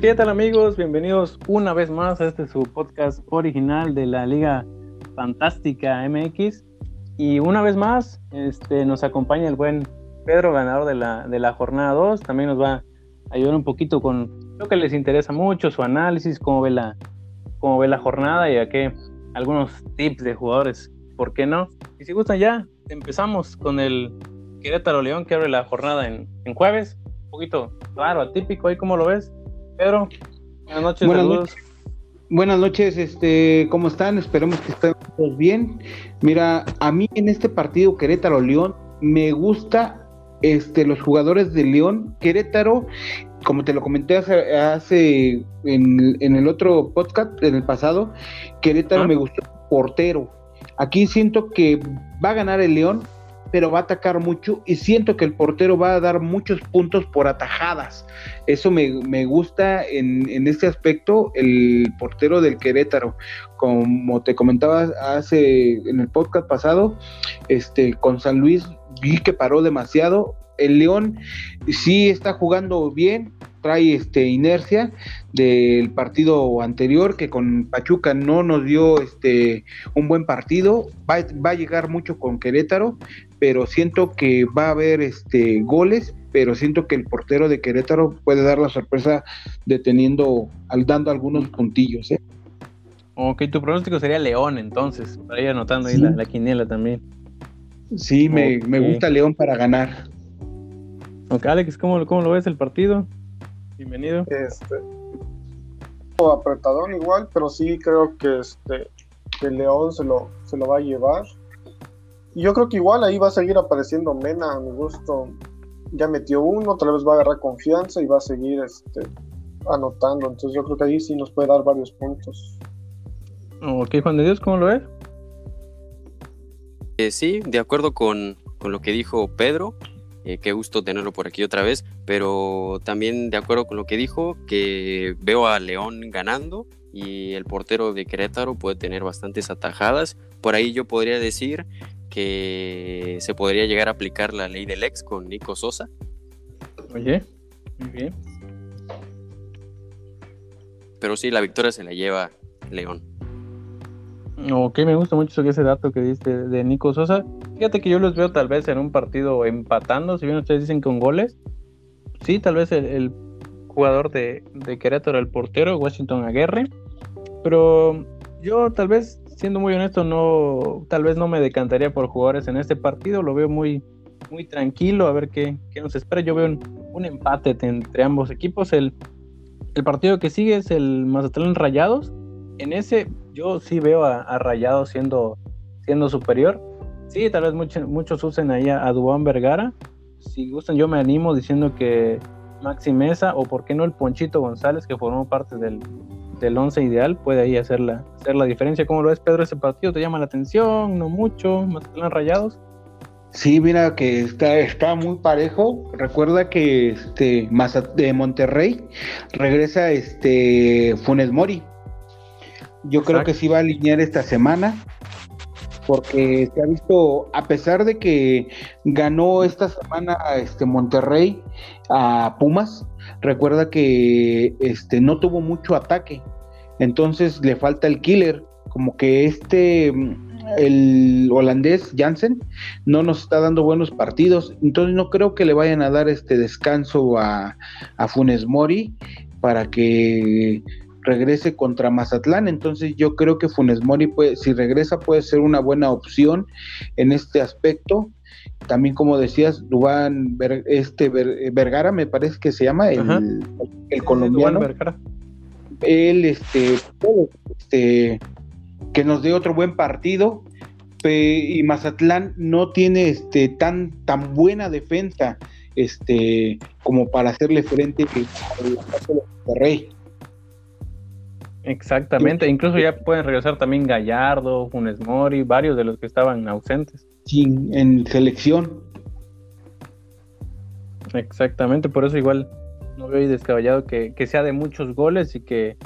¿Qué tal amigos? Bienvenidos una vez más a este su podcast original de la Liga Fantástica MX. Y una vez más este, nos acompaña el buen Pedro, ganador de la, de la jornada 2. También nos va a ayudar un poquito con lo que les interesa mucho, su análisis, cómo ve la, cómo ve la jornada y a qué algunos tips de jugadores, ¿por qué no? Y si gustan ya, empezamos con el Querétaro León que abre la jornada en, en jueves. Un poquito raro, atípico, ahí cómo lo ves. Pedro, buenas noches, buenas Noches. Buenas noches, este, ¿cómo están? Esperemos que estén todos bien. Mira, a mí en este partido Querétaro León me gusta este los jugadores de León, Querétaro, como te lo comenté hace, en, el otro podcast, en el pasado, Querétaro ah. me gustó portero. Aquí siento que va a ganar el León, pero va a atacar mucho y siento que el portero va a dar muchos puntos por atajadas. Eso me, gusta en, este aspecto, el portero del Querétaro. Como te comentaba hace en el podcast pasado, este, con San Luis vi que paró demasiado. El León sí está jugando bien, trae este inercia del partido anterior que con Pachuca no nos dio este un buen partido va, va, a llegar mucho con Querétaro pero siento que va a haber este goles pero siento que el portero de Querétaro puede dar la sorpresa deteniendo al dando algunos puntillos ¿eh? Ok, tu pronóstico sería León entonces, para ir anotando ahí la, quiniela también. Sí, me, me, gusta León para ganar. Ok, Alex, ¿cómo, ¿cómo lo ves el partido? Bienvenido. Este, apretadón igual, pero sí creo que este que León se lo, se lo va a llevar. Y yo creo que igual ahí va a seguir apareciendo Mena, a mi gusto. Ya metió uno, otra vez va a agarrar confianza y va a seguir este, anotando. Entonces yo creo que ahí sí nos puede dar varios puntos. Ok, Juan de Dios, ¿cómo lo ves? Eh, sí, de acuerdo con, con, lo que dijo Pedro. Eh, qué gusto tenerlo por aquí otra vez, pero también de acuerdo con lo que dijo, que veo a León ganando y el portero de Querétaro puede tener bastantes atajadas. Por ahí yo podría decir que se podría llegar a aplicar la ley del ex con Nico Sosa. Oye, muy bien. Pero sí, la victoria se la lleva León. Ok, me gusta mucho ese dato que diste de Nico Sosa. Fíjate que yo los veo tal vez en un partido empatando, si bien ustedes dicen con goles. Sí, tal vez el, jugador de, Querétaro, el portero, Washington Aguerre. Pero yo tal vez, siendo muy honesto, no, tal vez no me decantaría por jugadores en este partido. Lo veo muy, muy tranquilo, a ver qué, qué nos espera. Yo veo un, empate entre ambos equipos. El, el partido que sigue es el Mazatlán Rayados. En ese yo sí veo a, Rayados siendo, siendo superior Sí, tal vez muchos usen ahí a, Duan Vergara. Si gustan, yo me animo diciendo que Maxi Mesa o por qué no el Ponchito González, que formó parte del, del once ideal, puede ahí hacer la, hacer la diferencia. ¿Cómo lo ves, Pedro? ¿Ese partido te llama la atención? ¿No mucho? ¿Más que rayados? Sí, mira que está, está muy parejo. Recuerda que este de Monterrey regresa este Funes Mori. Yo creo que sí va a alinear esta semana porque se ha visto, a pesar de que ganó esta semana este Monterrey a Pumas, recuerda que este no tuvo mucho ataque, entonces le falta el killer, como que este el holandés Jansen no nos está dando buenos partidos, entonces no creo que le vayan a dar este descanso a, a Funes Mori para que regrese contra Mazatlán. Entonces yo creo que Funes Mori, puede, si regresa, puede ser una buena opción en este aspecto. También, como decías, Dubán este, Vergara, me parece que se llama, el, el colombiano. Él, este, este, que nos dé otro buen partido. Y Mazatlán no tiene este, tan, tan buena defensa este, como para hacerle frente a Rey. Exactamente, incluso ya pueden regresar también Gallardo, Funes Mori, varios de los que estaban ausentes. Sí, en selección. Exactamente, por eso igual no veo ahí descabellado que, sea de muchos goles y que,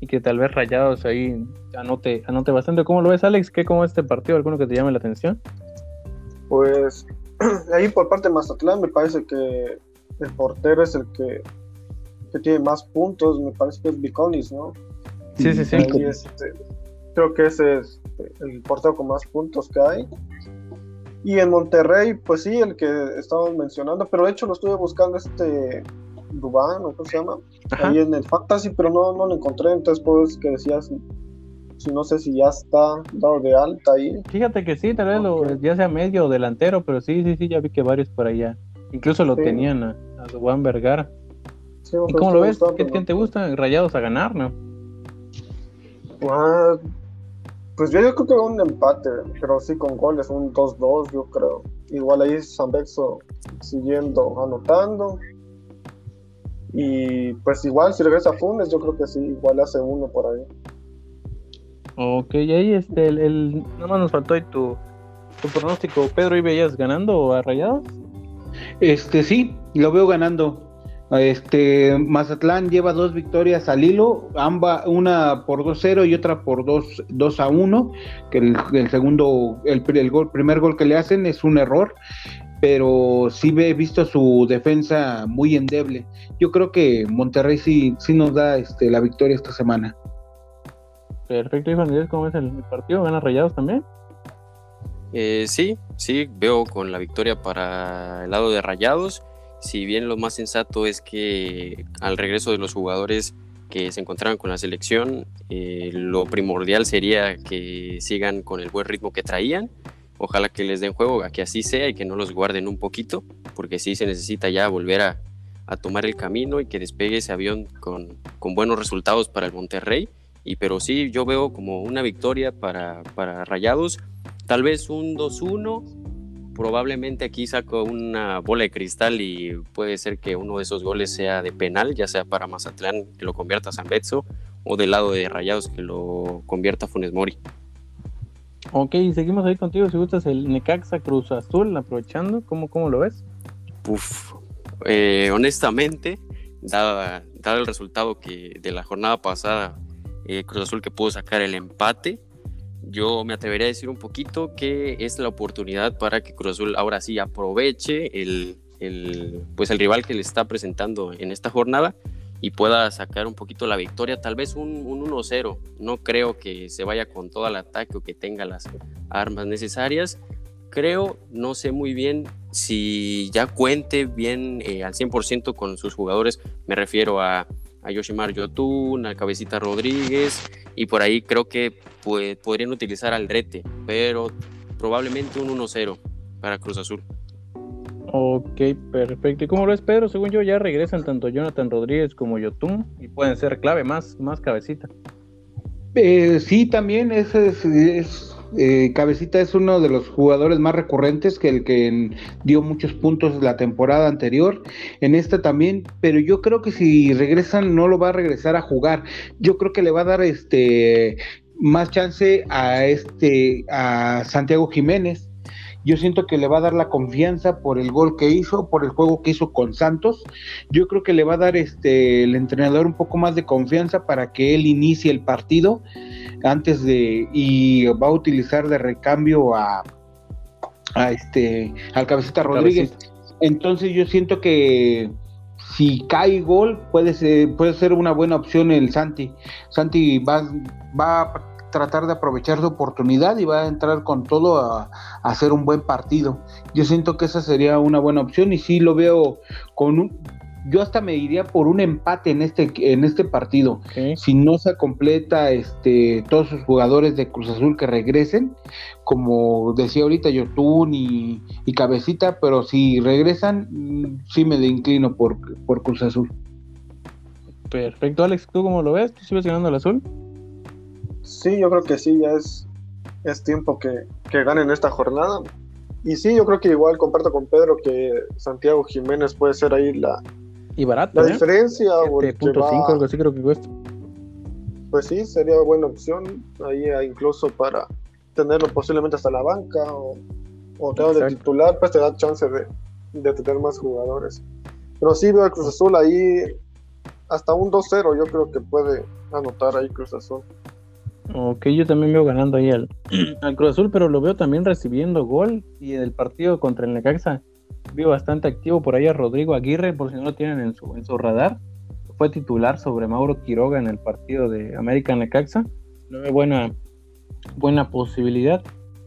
y que tal vez Rayados ahí anote, anote bastante. ¿Cómo lo ves, Alex? ¿Qué como este partido? ¿Alguno que te llame la atención? Pues ahí por parte de Mazatlán me parece que el portero es el que, que tiene más puntos, me parece que es Biconis, ¿no? Sí, sí, sí. Este, creo que ese es el portero con más puntos que hay. Y en Monterrey, pues sí, el que estábamos mencionando, pero de hecho lo estuve buscando este Dubán, ¿o cómo se llama? Ahí en el Fantasy, pero no, no lo encontré, entonces pues que decías, si no sé si ya está dado de alta ahí. Fíjate que sí, tal vez lo, ya sea medio o delantero, pero sí, sí, sí, ya vi que varios por allá. Incluso lo tenían a, a Dubán Vergara. ¿Y cómo lo ves? ¿Qué, ¿Qué, te gusta? Rayados a ganar, ¿no? Ah, pues yo, creo que un empate, pero sí con goles, un 2-2 yo creo. Igual ahí San siguiendo anotando. Y pues igual si regresa Funes, yo creo que sí, igual hace uno por ahí. Ok, y ahí este, el, el nada más nos faltó ahí tu, tu pronóstico. Pedro, ¿y veías ganando a Rayados? Este sí, lo veo ganando. Este, Mazatlán lleva dos victorias al hilo, ambas, una por 2-0 y otra por 2, a 1, que el, segundo, el, el gol, primer gol que le hacen es un error, pero sí he visto su defensa muy endeble. Yo creo que Monterrey sí, sí nos da este, la victoria esta semana. Perfecto, Iván, ¿cómo es el partido? ¿Gana Rayados también? Eh, sí, sí, veo con la victoria para el lado de Rayados si bien lo más sensato es que al regreso de los jugadores que se encontraban con la selección, eh, lo primordial sería que sigan con el buen ritmo que traían. Ojalá que les den juego, a que así sea y que no los guarden un poquito, porque sí se necesita ya volver a, tomar el camino y que despegue ese avión con, buenos resultados para el Monterrey. Y pero sí, yo veo como una victoria para Rayados, tal vez un 2-1 probablemente aquí saco una bola de cristal y puede ser que uno de esos goles sea de penal, ya sea para Mazatlán que lo convierta a San Betso o del lado de Rayados que lo convierta a Funes Mori. Ok, seguimos ahí contigo. Si gustas el Necaxa Cruz Azul, aprovechando, ¿cómo, cómo lo ves? Uf, eh, honestamente, dado, el resultado que de la jornada pasada, eh, Cruz Azul que pudo sacar el empate, yo me atrevería a decir un poquito que es la oportunidad para que Cruz Azul ahora sí aproveche el, pues el rival que le está presentando en esta jornada y pueda sacar un poquito la victoria, tal vez un, 1-0. No creo que se vaya con todo el ataque o que tenga las armas necesarias. Creo, no sé muy bien si ya cuente bien eh, al 100% con sus jugadores. Me refiero a, a Yoshimar Yotun, a Cabecita Rodríguez, y por ahí creo que pues, podrían utilizar al Rete, pero probablemente un 1-0 para Cruz Azul. Ok, perfecto. ¿Y cómo lo ves, Pedro? Según yo, ya regresan tanto Jonathan Rodríguez como Yotun y pueden ser clave, más, más cabecita. Eh, sí, también ese es eh, Cabecita es uno de los jugadores más recurrentes que el que dio muchos puntos la temporada anterior, en esta también, pero yo creo que si regresan no lo va a regresar a jugar. Yo creo que le va a dar este más chance a este a Santiago Jiménez. Yo siento que le va a dar la confianza por el gol que hizo, por el juego que hizo con Santos. Yo creo que le va a dar este el entrenador un poco más de confianza para que él inicie el partido antes de y va a utilizar de recambio a, a este al cabecita Rodríguez. Entonces yo siento que si cae gol puede ser, puede ser una buena opción el Santi. Santi va, va a tratar de aprovechar su oportunidad y va a entrar con todo a, a, hacer un buen partido. Yo siento que esa sería una buena opción y sí lo veo con un, yo hasta me iría por un empate en este, en este partido. Si no se completa este, todos sus jugadores de Cruz Azul que regresen, como decía ahorita Yotun y, y Cabecita, pero si regresan, mm, sí me inclino por, por Cruz Azul. Perfecto, Alex, ¿tú cómo lo ves? ¿Tú sigues ganando el azul? Sí, yo creo que sí, ya es, es tiempo que, que ganen esta jornada. Y sí, yo creo que igual comparto con Pedro que Santiago Jiménez puede ser ahí la, y barato. La ¿eh? diferencia. 7.5, algo así creo que cuesta. Pues sí, sería buena opción. Ahí incluso para tenerlo posiblemente hasta la banca o, o de titular, pues te da chance de, de tener más jugadores. Pero sí veo a Cruz Azul ahí hasta un 2-0, yo creo que puede anotar ahí Cruz Azul. Ok, yo también veo ganando ahí al, al Cruz Azul, pero lo veo también recibiendo gol y en el partido contra el Necaxa veo bastante activo por ahí a Rodrigo Aguirre, por si no lo tienen en su, en su radar. Fue titular sobre Mauro Quiroga en el partido de América Necaxa. No veo buena, buena posibilidad.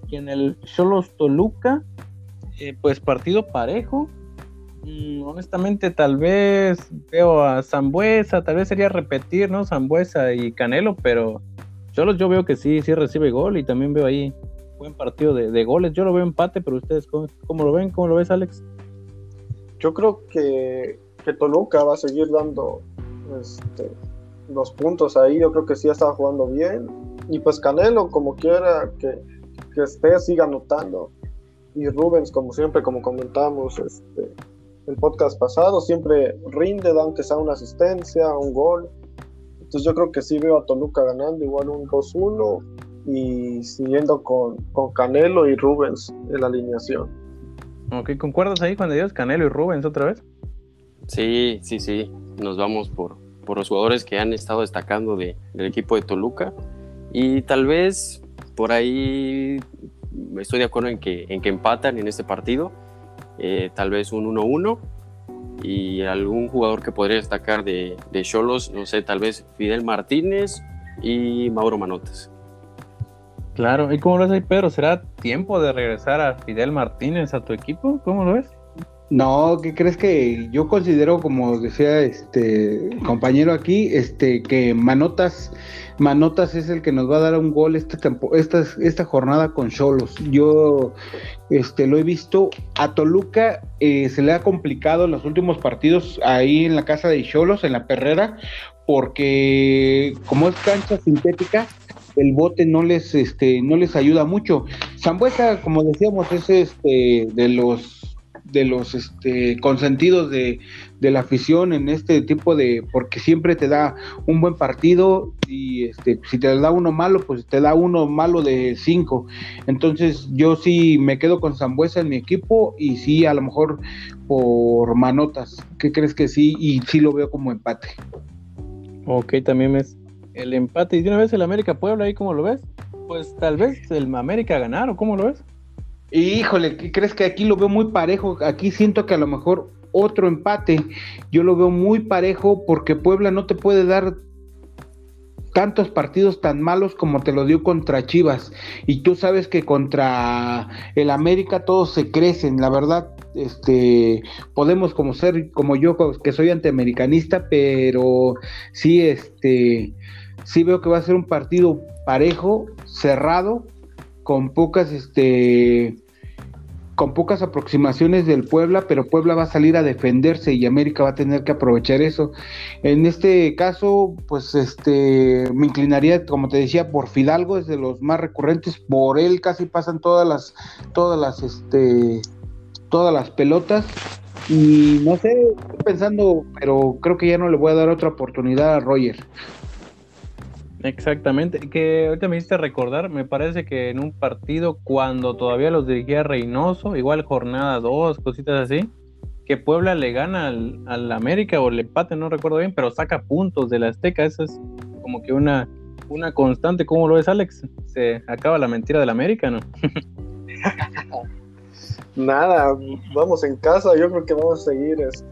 Y en el Cholos Toluca, eh, pues partido parejo. Mm, honestamente, tal vez veo a Zambuesa, tal vez sería repetir, ¿no? Zambuesa y Canelo, pero Cholos yo veo que sí, sí recibe gol y también veo ahí buen partido de, goles. Yo lo veo empate, pero ustedes, ¿cómo, lo ven? ¿Cómo lo ves, Alex? Yo creo que, que Toluca va a seguir dando este, los puntos ahí. Yo creo que sí estaba jugando bien. Y pues Canelo, como quiera que, que esté, siga anotando. Y Rubens, como siempre, como comentamos este, el podcast pasado, siempre rinde, aunque sea una asistencia, un gol. Entonces yo creo que sí veo a Toluca ganando igual un 2-1 y siguiendo con, con, Canelo y Rubens en la alineación. Ok, ¿concuerdas ahí cuando dices Canelo y Rubens otra vez? Sí, sí, sí. Nos vamos por, por los jugadores que han estado destacando de, del equipo de Toluca. Y tal vez por ahí estoy de acuerdo en que, en que empatan en este partido. Eh, tal vez un 1-1 y algún jugador que podría destacar de Cholos, no sé, tal vez Fidel Martínez y Mauro Manotas. Claro, ¿y cómo lo ves ahí, Pedro? ¿Será tiempo de regresar a Fidel Martínez a tu equipo? ¿Cómo lo ves? No, ¿qué crees que yo considero, como decía este compañero aquí, este que Manotas, Manotas es el que nos va a dar un gol esta esta, esta jornada con Cholos. Yo este lo he visto a Toluca eh, se le ha complicado en los últimos partidos ahí en la casa de Cholos, en la Perrera, porque como es cancha sintética, el bote no les este no les ayuda mucho. Zambuesa, como decíamos, es este de los de los este, consentidos de, la afición en este tipo de, porque siempre te da un buen partido y este, si te da uno malo, pues te da uno malo de cinco. Entonces yo sí me quedo con Zambuesa en mi equipo y sí a lo mejor por manotas. ¿Qué crees que sí? Y sí lo veo como empate. Ok, también es el empate. Y de una vez el América Puebla, ahí cómo lo ves? Pues tal vez el América ganar, ¿o cómo lo ves? Híjole, ¿qué crees que aquí lo veo muy parejo? Aquí siento que a lo mejor otro empate. Yo lo veo muy parejo porque Puebla no te puede dar tantos partidos tan malos como te lo dio contra Chivas. Y tú sabes que contra el América todos se crecen, la verdad. Este, podemos como ser como yo que soy antiamericanista, pero sí este sí veo que va a ser un partido parejo, cerrado, con pocas este con pocas aproximaciones del Puebla, pero Puebla va a salir a defenderse y América va a tener que aprovechar eso. En este caso, pues este me inclinaría, como te decía, por Fidalgo, es de los más recurrentes, por él casi pasan todas las todas las este todas las pelotas y no sé, estoy pensando, pero creo que ya no le voy a dar otra oportunidad a Roger. Exactamente, que ahorita me hiciste recordar, me parece que en un partido cuando todavía los dirigía Reynoso, igual jornada 2, cositas así, que Puebla le gana al, América o le empate, no recuerdo bien, pero saca puntos de la Azteca, eso es como que una, una constante, ¿cómo lo ves Alex? Se acaba la mentira del América, ¿no? Nada, vamos en casa, yo creo que vamos a seguir este,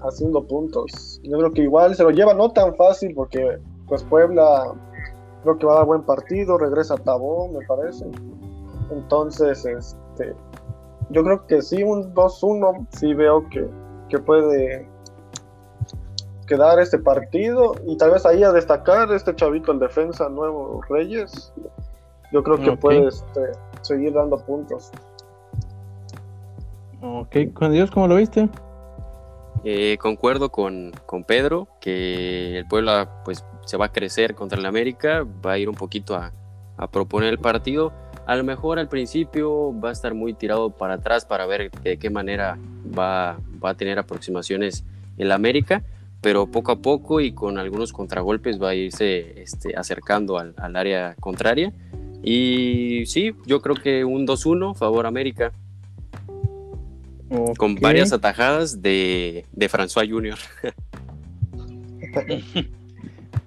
haciendo puntos. Yo creo que igual se lo lleva no tan fácil porque pues Puebla creo que va a dar buen partido, regresa Tabó, me parece. Entonces, este, yo creo que sí, un 2-1, sí veo que, que puede quedar este partido y tal vez ahí a destacar este chavito el defensa nuevo Reyes. Yo creo que puede este, seguir dando puntos. Ok, con Dios, ¿cómo lo viste? Eh, concuerdo con, con, Pedro que el Puebla pues se va a crecer contra el América, va a ir un poquito a, proponer el partido. A lo mejor al principio va a estar muy tirado para atrás para ver de qué manera va, va a tener aproximaciones el América, pero poco a poco y con algunos contragolpes va a irse este, acercando al, área contraria. Y sí, yo creo que un 2-1 favor América. Con varias atajadas de, de François Junior.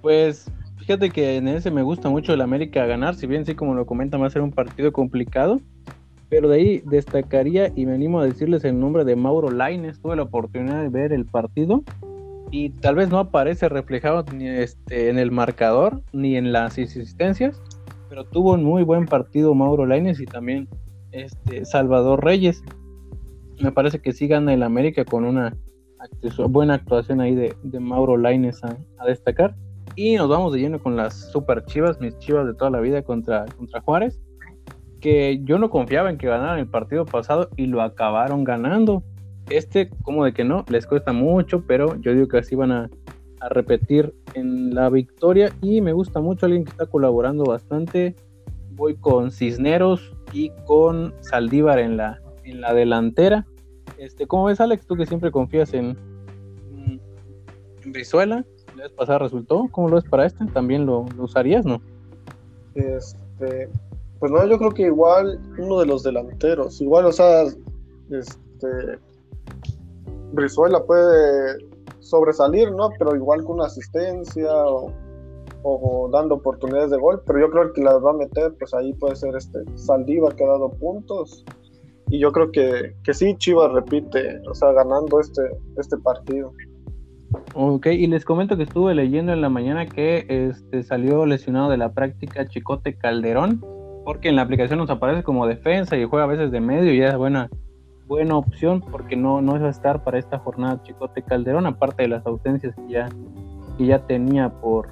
Pues Fíjate que en ese me gusta mucho el América ganar, si bien sí, como lo comenta, va a ser un partido complicado. Pero de ahí destacaría y me animo a decirles el nombre de Mauro Laines. Tuve la oportunidad de ver el partido y tal vez no aparece reflejado ni este, en el marcador ni en las asistencias, pero tuvo un muy buen partido Mauro Laines y también este, Salvador Reyes. Me parece que sí gana el América con una buena actuación ahí de, Mauro Laines a destacar. Y nos vamos de lleno con las super chivas, mis chivas de toda la vida contra, contra Juárez. Que yo no confiaba en que ganaran el partido pasado y lo acabaron ganando. Este, como de que no, les cuesta mucho, pero yo digo que así van a, a repetir en la victoria. Y me gusta mucho alguien que está colaborando bastante. Voy con Cisneros y con Saldívar en la, en la delantera. Este, ¿Cómo ves, Alex? Tú que siempre confías en, en Brizuela la vez pasada resultó. ¿Cómo lo ves para este? ¿También lo, usarías, no? Este, pues no, yo creo que igual uno de los delanteros, igual, o sea, este, Brizuela puede sobresalir, ¿no? Pero igual con una asistencia o, dando oportunidades de gol, pero yo creo que las va a meter, pues ahí puede ser este Saldívar que ha dado puntos. Y yo creo que, que sí, Chivas repite, o sea, ganando este, este partido. Ok, y les comento que estuve leyendo en la mañana que este, salió lesionado de la práctica Chicote Calderón, porque en la aplicación nos aparece como defensa y juega a veces de medio y es buena, buena opción porque no, no a estar para esta jornada Chicote Calderón, aparte de las ausencias que ya, que ya tenía por,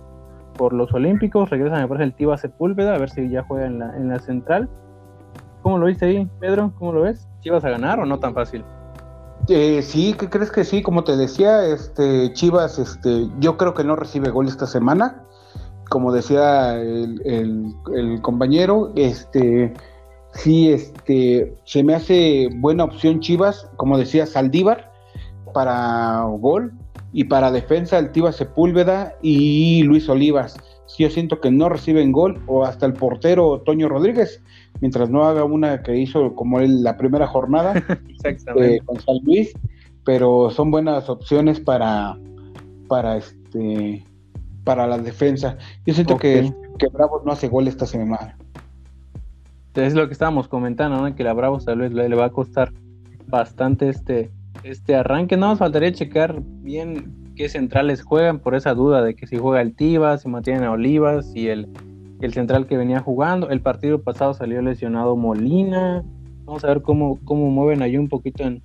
por los Olímpicos. Regresa, me parece, el Tiba Sepúlveda, a ver si ya juega en la, en la central. ¿Cómo lo viste ahí, Pedro? ¿Cómo lo ves? ¿Chivas a ganar o no tan fácil? Eh, sí, ¿qué crees que sí? Como te decía, este Chivas, este, yo creo que no recibe gol esta semana. Como decía el, compañero, este, sí, este, se me hace buena opción Chivas, como decía Saldívar, para gol y para defensa el Tiva Sepúlveda y Luis Olivas. Si yo siento que no reciben gol o hasta el portero Toño Rodríguez, mientras no haga una que hizo como él la primera jornada eh, con San Luis, pero son buenas opciones para para este para la defensa. Yo siento que, que Bravos no hace gol esta semana. Es lo que estábamos comentando, que la Bravos tal vez le, va a costar bastante este, este arranque. No nos faltaría checar bien qué centrales juegan por esa duda de que si juega el Tivas, si mantienen a Olivas y el el central que venía jugando. El partido pasado salió lesionado Molina. Vamos a ver cómo, cómo mueven ahí un poquito en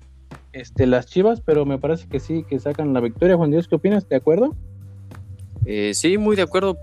este, las chivas, pero me parece que sí, que sacan la victoria. Juan Dios, ¿qué opinas? ¿De acuerdo? Eh, sí, muy de acuerdo.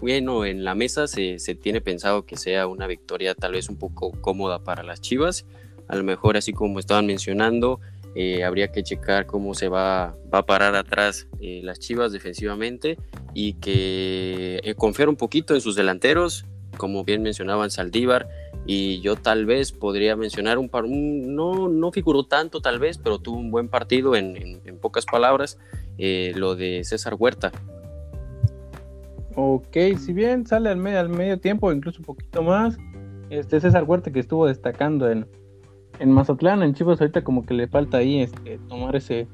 Bueno, en la mesa se, se, tiene pensado que sea una victoria tal vez un poco cómoda para las chivas. A lo mejor, así como estaban mencionando, eh, habría que checar cómo se va, va a parar atrás eh, las Chivas defensivamente y que eh, confiar un poquito en sus delanteros, como bien mencionaban Saldívar, y yo tal vez podría mencionar un par, no, no figuró tanto tal vez, pero tuvo un buen partido en, en, pocas palabras, lo de César Huerta. Ok, si bien sale al medio, al medio tiempo, incluso un poquito más, este César Huerta que estuvo destacando en, en Mazatlán, en Chivas ahorita como que le falta ahí este, tomar ese,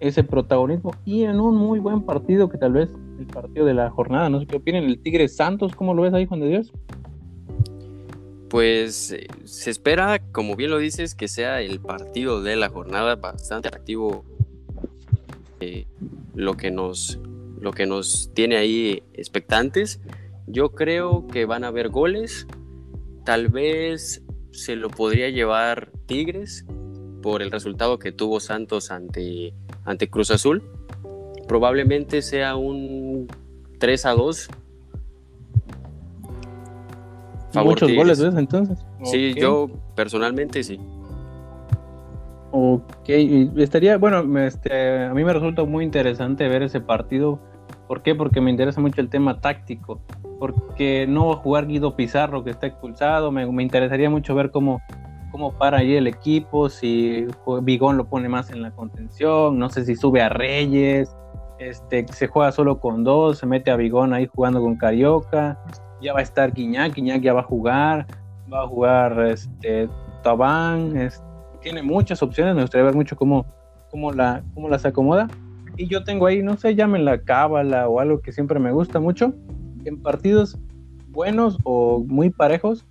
ese protagonismo y en un muy buen partido que tal vez el partido de la jornada, no sé qué opinan, el Tigre Santos, ¿cómo lo ves ahí Juan de Dios? Pues eh, se espera, como bien lo dices, que sea el partido de la jornada bastante activo, eh, lo, que nos, lo que nos tiene ahí expectantes. Yo creo que van a haber goles, tal vez se lo podría llevar Tigres por el resultado que tuvo Santos ante, ante Cruz Azul. Probablemente sea un 3 a 2. Muchos goles, ¿ves? Entonces. Sí, yo personalmente sí. Ok, estaría, bueno, este, a mí me resulta muy interesante ver ese partido. ¿Por qué? Porque me interesa mucho el tema táctico porque no va a jugar Guido Pizarro que está expulsado. Me, interesaría mucho ver cómo, cómo para ahí el equipo, si Vigón lo pone más en la contención, no sé si sube a Reyes, este, se juega solo con dos, se mete a Vigón ahí jugando con Carioca, ya va a estar Guiñac, Guiñac ya va a jugar, va a jugar este, Tabán, tiene muchas opciones, me gustaría ver mucho cómo, cómo, la, cómo las acomoda. Y yo tengo ahí, no sé, llámenla cábala o algo que siempre me gusta mucho, en partidos buenos o muy parejos,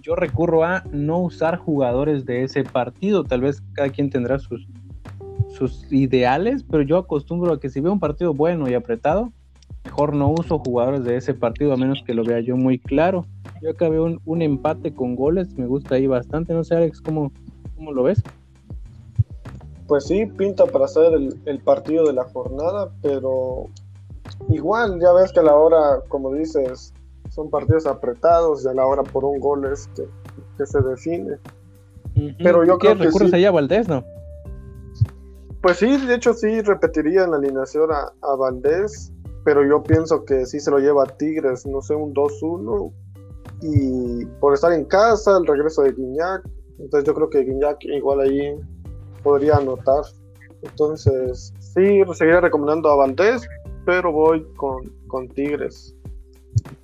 yo recurro a no usar jugadores de ese partido. Tal vez cada quien tendrá sus, sus ideales, pero yo acostumbro a que si veo un partido bueno y apretado, mejor no uso jugadores de ese partido a menos que lo vea yo muy claro. Yo acá veo un, empate con goles, me gusta ahí bastante. No sé, Alex, ¿cómo, cómo lo ves? Pues sí, pinta para ser el, partido de la jornada, pero igual ya ves que a la hora, como dices, son partidos apretados y a la hora por un gol es que, se define. Pero yo creo que recurres a Valdés, ¿no? Pues sí, de hecho sí repetiría en la alineación a, a Valdés, pero yo pienso que sí se lo lleva a Tigres, no sé, un 2-1 y por estar en casa, el regreso de Guiñac, entonces yo creo que Guiñac igual ahí podría anotar. Entonces, sí, seguiría recomendando a Valdés, pero voy con, con Tigres.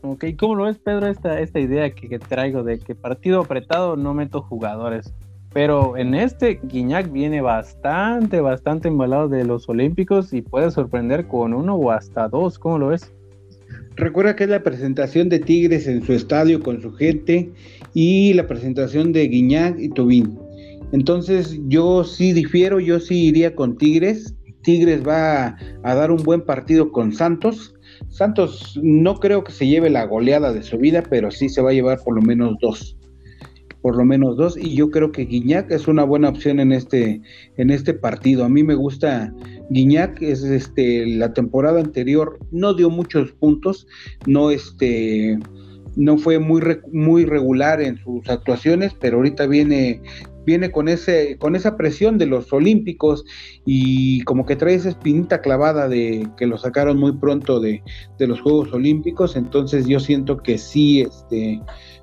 Ok, ¿cómo lo ves, Pedro, esta, esta idea que, que, traigo de que partido apretado no meto jugadores? Pero en este, Guiñac viene bastante, bastante embalado de los Olímpicos y puede sorprender con uno o hasta dos. ¿Cómo lo ves? Recuerda que es la presentación de Tigres en su estadio con su gente y la presentación de Guiñac y Tobín. Entonces yo sí difiero, yo sí iría con Tigres. Tigres va a, dar un buen partido con Santos. Santos no creo que se lleve la goleada de su vida, pero sí se va a llevar por lo menos dos por lo menos dos, y yo creo que Guiñac es una buena opción en este, en este partido. A mí me gusta Guiñac, es este, la temporada anterior no dio muchos puntos, no este no fue muy, muy regular en sus actuaciones, pero ahorita viene, viene con, ese, con esa presión de los olímpicos y como que trae esa espinita clavada de que lo sacaron muy pronto de, de los Juegos Olímpicos, entonces yo siento que sí, este,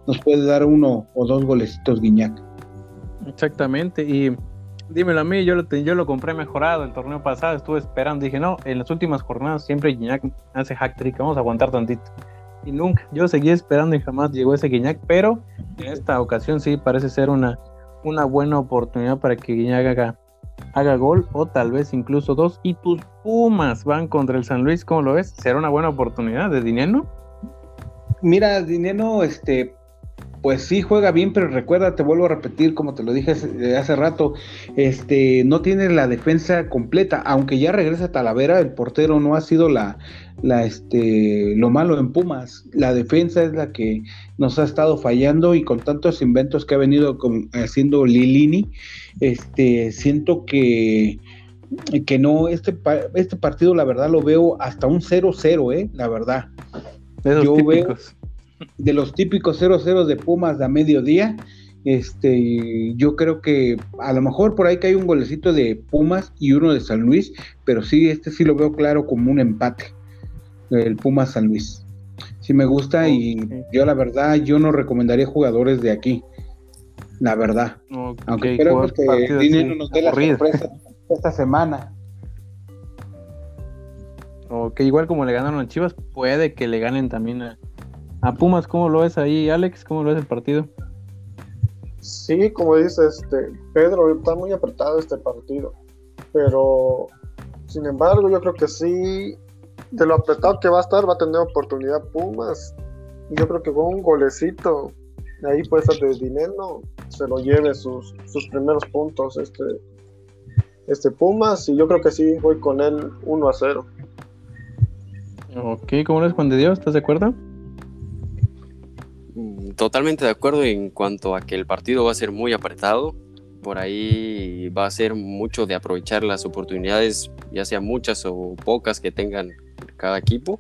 nos puede dar uno o dos golecitos Guiñac. Exactamente, y dímelo a mí, yo lo, yo lo compré mejorado el torneo pasado, estuve esperando, dije, no, en las últimas jornadas siempre Guiñac hace hack trick, vamos a aguantar tantito. Y nunca, yo seguí esperando y jamás llegó ese Guiñac, pero en esta ocasión sí parece ser una, una buena oportunidad para que Guiñac haga, haga gol o tal vez incluso dos. Y tus Pumas van contra el San Luis, ¿cómo lo ves? ¿Será una buena oportunidad de dinero? Mira, dinero, este, pues sí juega bien, pero recuerda, te vuelvo a repetir, como te lo dije hace, rato, este, no tiene la defensa completa, aunque ya regresa Talavera, el portero no ha sido la, la, este, lo malo en Pumas, la defensa es la que nos ha estado fallando y con tantos inventos que ha venido haciendo Lilini, este, siento que que no, este, este partido la verdad lo veo hasta un 0-0, eh, la verdad. Yo veo de los típicos 0-0 de Pumas a mediodía. Este, yo creo que a lo mejor por ahí que hay un golecito de Pumas y uno de San Luis, pero sí, este sí lo veo claro como un empate, el Pumas San Luis. Sí me gusta y yo la verdad, yo no recomendaría jugadores de aquí, la verdad. Aunque creo que el dinero nos dé la sorpresa esta semana. O que igual como le ganaron a Chivas, puede que le ganen también a, a Pumas, ¿cómo lo ves ahí, Alex? ¿Cómo lo ves el partido? Sí, como dice este Pedro, está muy apretado este partido. Pero, sin embargo, yo creo que sí, de lo apretado que va a estar, va a tener oportunidad Pumas. Yo creo que con un golecito, ahí puede ser de dinero, se lo lleve sus, sus primeros puntos este, este Pumas. Y yo creo que sí, voy con él 1 a 0. Ok, ¿cómo lo ves, Juan de Dios? ¿Estás de acuerdo? Totalmente de acuerdo en cuanto a que el partido va a ser muy apretado. Por ahí va a ser mucho de aprovechar las oportunidades, ya sea muchas o pocas que tengan cada equipo.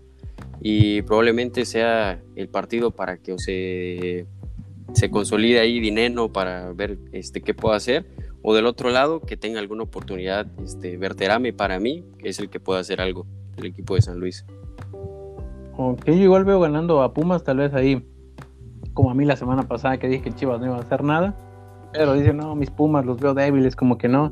Y probablemente sea el partido para que se, se consolide ahí dinero para ver este, qué puedo hacer. O del otro lado, que tenga alguna oportunidad, este, Verterame para mí, que es el que pueda hacer algo, el equipo de San Luis. Ok, yo igual veo ganando a Pumas, tal vez ahí como a mí la semana pasada que dije que Chivas no iba a hacer nada, pero dice, no, mis Pumas los veo débiles, como que no.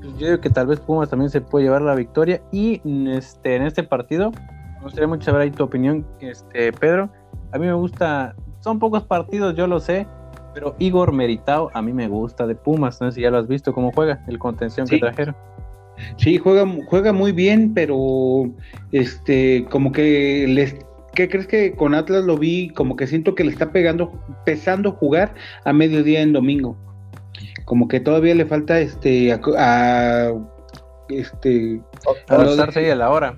Pues yo digo que tal vez Pumas también se puede llevar la victoria y este, en este partido, me gustaría mucho saber ahí tu opinión, este, Pedro. A mí me gusta, son pocos partidos, yo lo sé, pero Igor Meritao a mí me gusta de Pumas, no sé si ya lo has visto cómo juega, el contención que trajeron. Sí, juega, juega muy bien, pero este, como que les ¿qué crees que con Atlas lo vi como que siento que le está pegando, pesando jugar a mediodía en domingo? Como que todavía le falta este a, este adaptarse a la hora.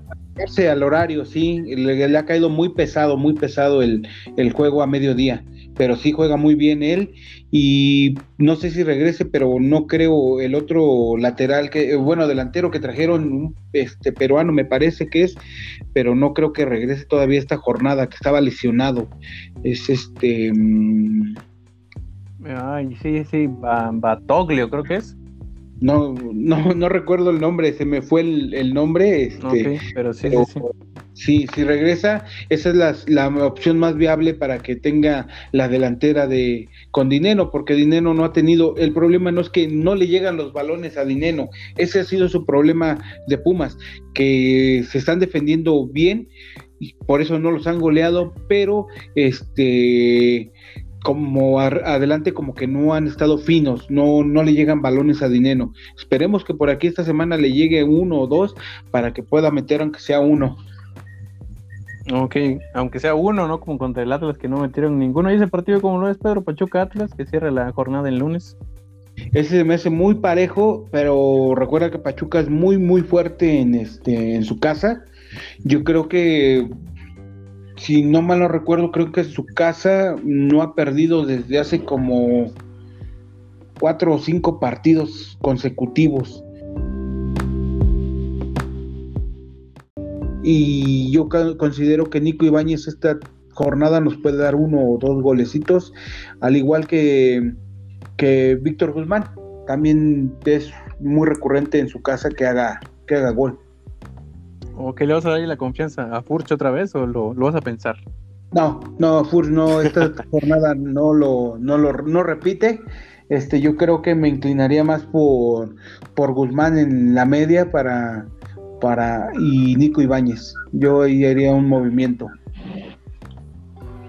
al horario, sí, le, ha caído muy pesado, muy pesado el, el juego a mediodía pero sí juega muy bien él y no sé si regrese, pero no creo el otro lateral que bueno, delantero que trajeron este peruano me parece que es, pero no creo que regrese todavía esta jornada que estaba lesionado. Es este mm, Ay, sí, sí, Batoglio creo que es. No, no, no recuerdo el nombre, se me fue el, nombre. Este, pero sí, sí, sí. Sí, si regresa, esa es la, opción más viable para que tenga la delantera de con Dinero, porque Dinero no ha tenido, el problema no es que no le llegan los balones a Dinero, ese ha sido su problema de Pumas, que se están defendiendo bien, y por eso no los han goleado, pero este como adelante como que no han estado finos, no, no le llegan balones a Dinero. Esperemos que por aquí esta semana le llegue uno o dos para que pueda meter aunque sea uno. Ok, aunque sea uno, ¿no? Como contra el Atlas que no metieron ninguno. ¿Y ese partido como lo es Pedro Pachuca Atlas que cierra la jornada el lunes? Ese me hace muy parejo, pero recuerda que Pachuca es muy muy fuerte en este en su casa. Yo creo que si no mal no recuerdo, creo que su casa no ha perdido desde hace como cuatro o cinco partidos consecutivos. Y yo considero que Nico Ibáñez esta jornada nos puede dar uno o dos golecitos, al igual que, que Víctor Guzmán. También es muy recurrente en su casa que haga, que haga gol. ¿O que le vas a dar la confianza a Furch otra vez o lo, vas a pensar? No, no, Furch no, esta jornada no lo, no lo no repite. Este, yo creo que me inclinaría más por, por Guzmán en la media para, para y Nico Ibáñez. Yo ahí haría un movimiento.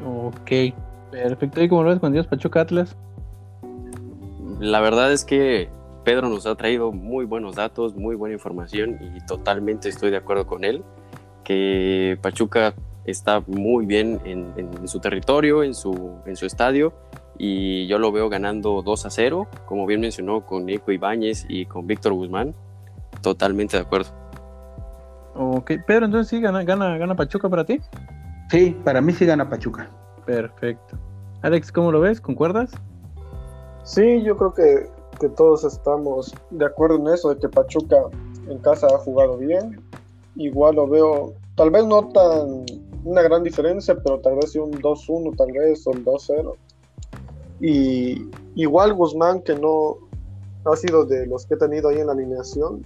Ok, perfecto. ¿Y cómo lo ves con Dios Pachuca Atlas? La verdad es que Pedro nos ha traído muy buenos datos, muy buena información y totalmente estoy de acuerdo con él, que Pachuca está muy bien en, su territorio, en su, en su estadio y yo lo veo ganando 2 a 0, como bien mencionó con Nico Ibáñez y con Víctor Guzmán, totalmente de acuerdo. Ok, Pedro, entonces sí gana, gana, gana Pachuca para ti. Sí, para mí sí gana Pachuca. Perfecto. Alex, ¿cómo lo ves? ¿Concuerdas? Sí, yo creo que, que todos estamos de acuerdo en eso, de que Pachuca en casa ha jugado bien. Igual lo veo, tal vez no tan una gran diferencia, pero tal vez sí un 2-1, tal vez, o un 2-0. Y igual Guzmán, que no ha sido de los que he tenido ahí en la alineación,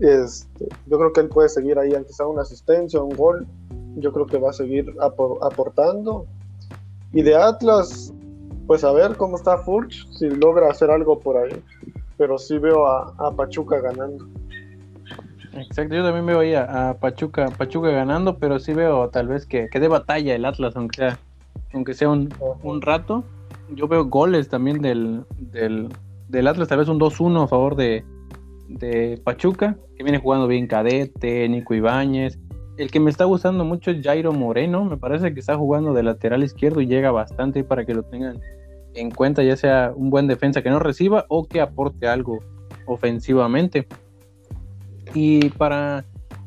este, yo creo que él puede seguir ahí, aunque sea una asistencia, un gol. Yo creo que va a seguir aportando. Y de Atlas, pues a ver cómo está Furch, si logra hacer algo por ahí. Pero sí veo a, Pachuca ganando. Exacto, yo también veo ahí a, Pachuca, Pachuca ganando, pero sí veo tal vez que, que dé batalla el Atlas, aunque sea, aunque sea un, un rato. Yo veo goles también del, del, del Atlas, tal vez un 2-1 a favor de, de Pachuca, que viene jugando bien Cadete, Nico Ibáñez. El que me está gustando mucho es Jairo Moreno, me parece que está jugando de lateral izquierdo y llega bastante para que lo tengan en cuenta, ya sea un buen defensa que no reciba o que aporte algo ofensivamente. Y para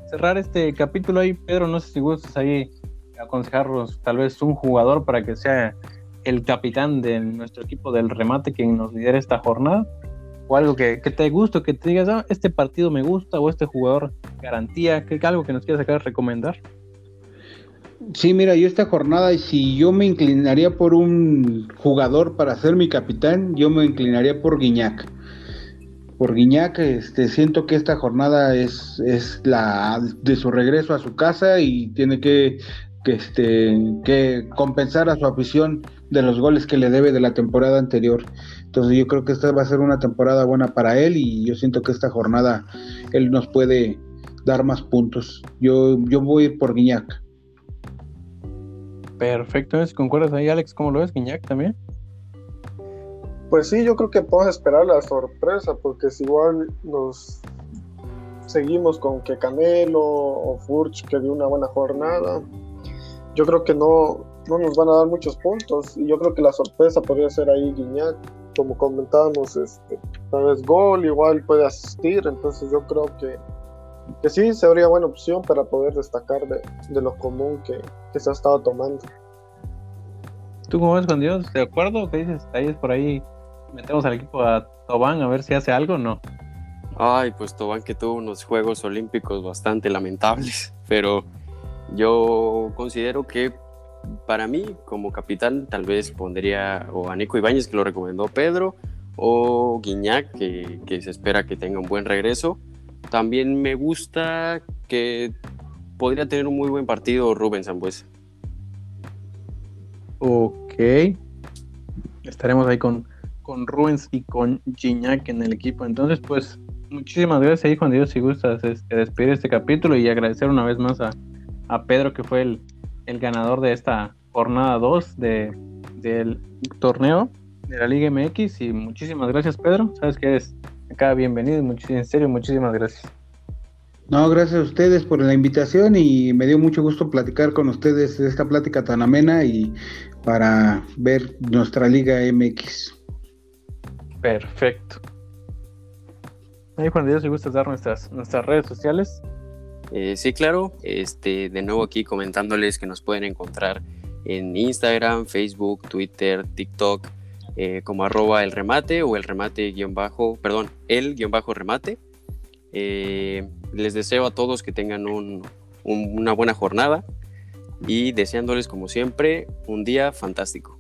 cerrar este capítulo ahí, Pedro, no sé si gustas ahí aconsejarnos tal vez un jugador para que sea el capitán de nuestro equipo del remate quien nos lidera esta jornada o algo que, te guste, que te digas, ah, este partido me gusta o este jugador garantía, que algo que nos quieras acá recomendar. Sí, mira, yo esta jornada, si yo me inclinaría por un jugador para ser mi capitán, yo me inclinaría por Guiñac. Por Guiñac, este, siento que esta jornada es, es la de su regreso a su casa y tiene que, que, este, que compensar a su afición de los goles que le debe de la temporada anterior. Entonces yo creo que esta va a ser una temporada buena para él y yo siento que esta jornada él nos puede dar más puntos. Yo, yo voy a ir por Guiñac. Perfecto, ¿concuerdas ahí Alex? ¿Cómo lo ves, Guiñac también? Pues sí, yo creo que podemos esperar la sorpresa, porque si igual nos seguimos con que Canelo o Furch que dio una buena jornada, yo creo que no, no nos van a dar muchos puntos. Y yo creo que la sorpresa podría ser ahí Guiñac. Como comentábamos, este, tal vez gol, igual puede asistir. Entonces yo creo que, que sí sería buena opción para poder destacar de, de lo común que, que, se ha estado tomando. ¿Tú cómo ves con Dios? ¿De acuerdo? ¿Qué dices? Ahí es por ahí. Metemos al equipo a Tobán a ver si hace algo o no. Ay, pues Tobán que tuvo unos Juegos Olímpicos bastante lamentables, pero yo considero que para mí, como capitán, tal vez pondría o a Nico Ibáñez, que lo recomendó Pedro, o Guiñac, que, se espera que tenga un buen regreso. También me gusta que podría tener un muy buen partido Rubén Zambuesa. Ok. Estaremos ahí con, con Rubens y con Gignac en el equipo. Entonces, pues, muchísimas gracias ahí, Juan Dios, si gustas este, despedir este capítulo y agradecer una vez más a, a Pedro, que fue el, el ganador de esta jornada 2 de, del torneo de la Liga MX. Y muchísimas gracias, Pedro. Sabes que eres acá bienvenido y en serio, muchísimas gracias. No, gracias a ustedes por la invitación y me dio mucho gusto platicar con ustedes de esta plática tan amena y para ver nuestra Liga MX. Perfecto. Ahí Juan Dios, si gustas dar nuestras, nuestras redes sociales. Eh, sí, claro. Este, de nuevo aquí comentándoles que nos pueden encontrar en Instagram, Facebook, Twitter, TikTok, eh, como arroba el remate o el remate guion bajo, perdón, el guion bajo remate. Eh, les deseo a todos que tengan una buena jornada y deseándoles como siempre un día fantástico.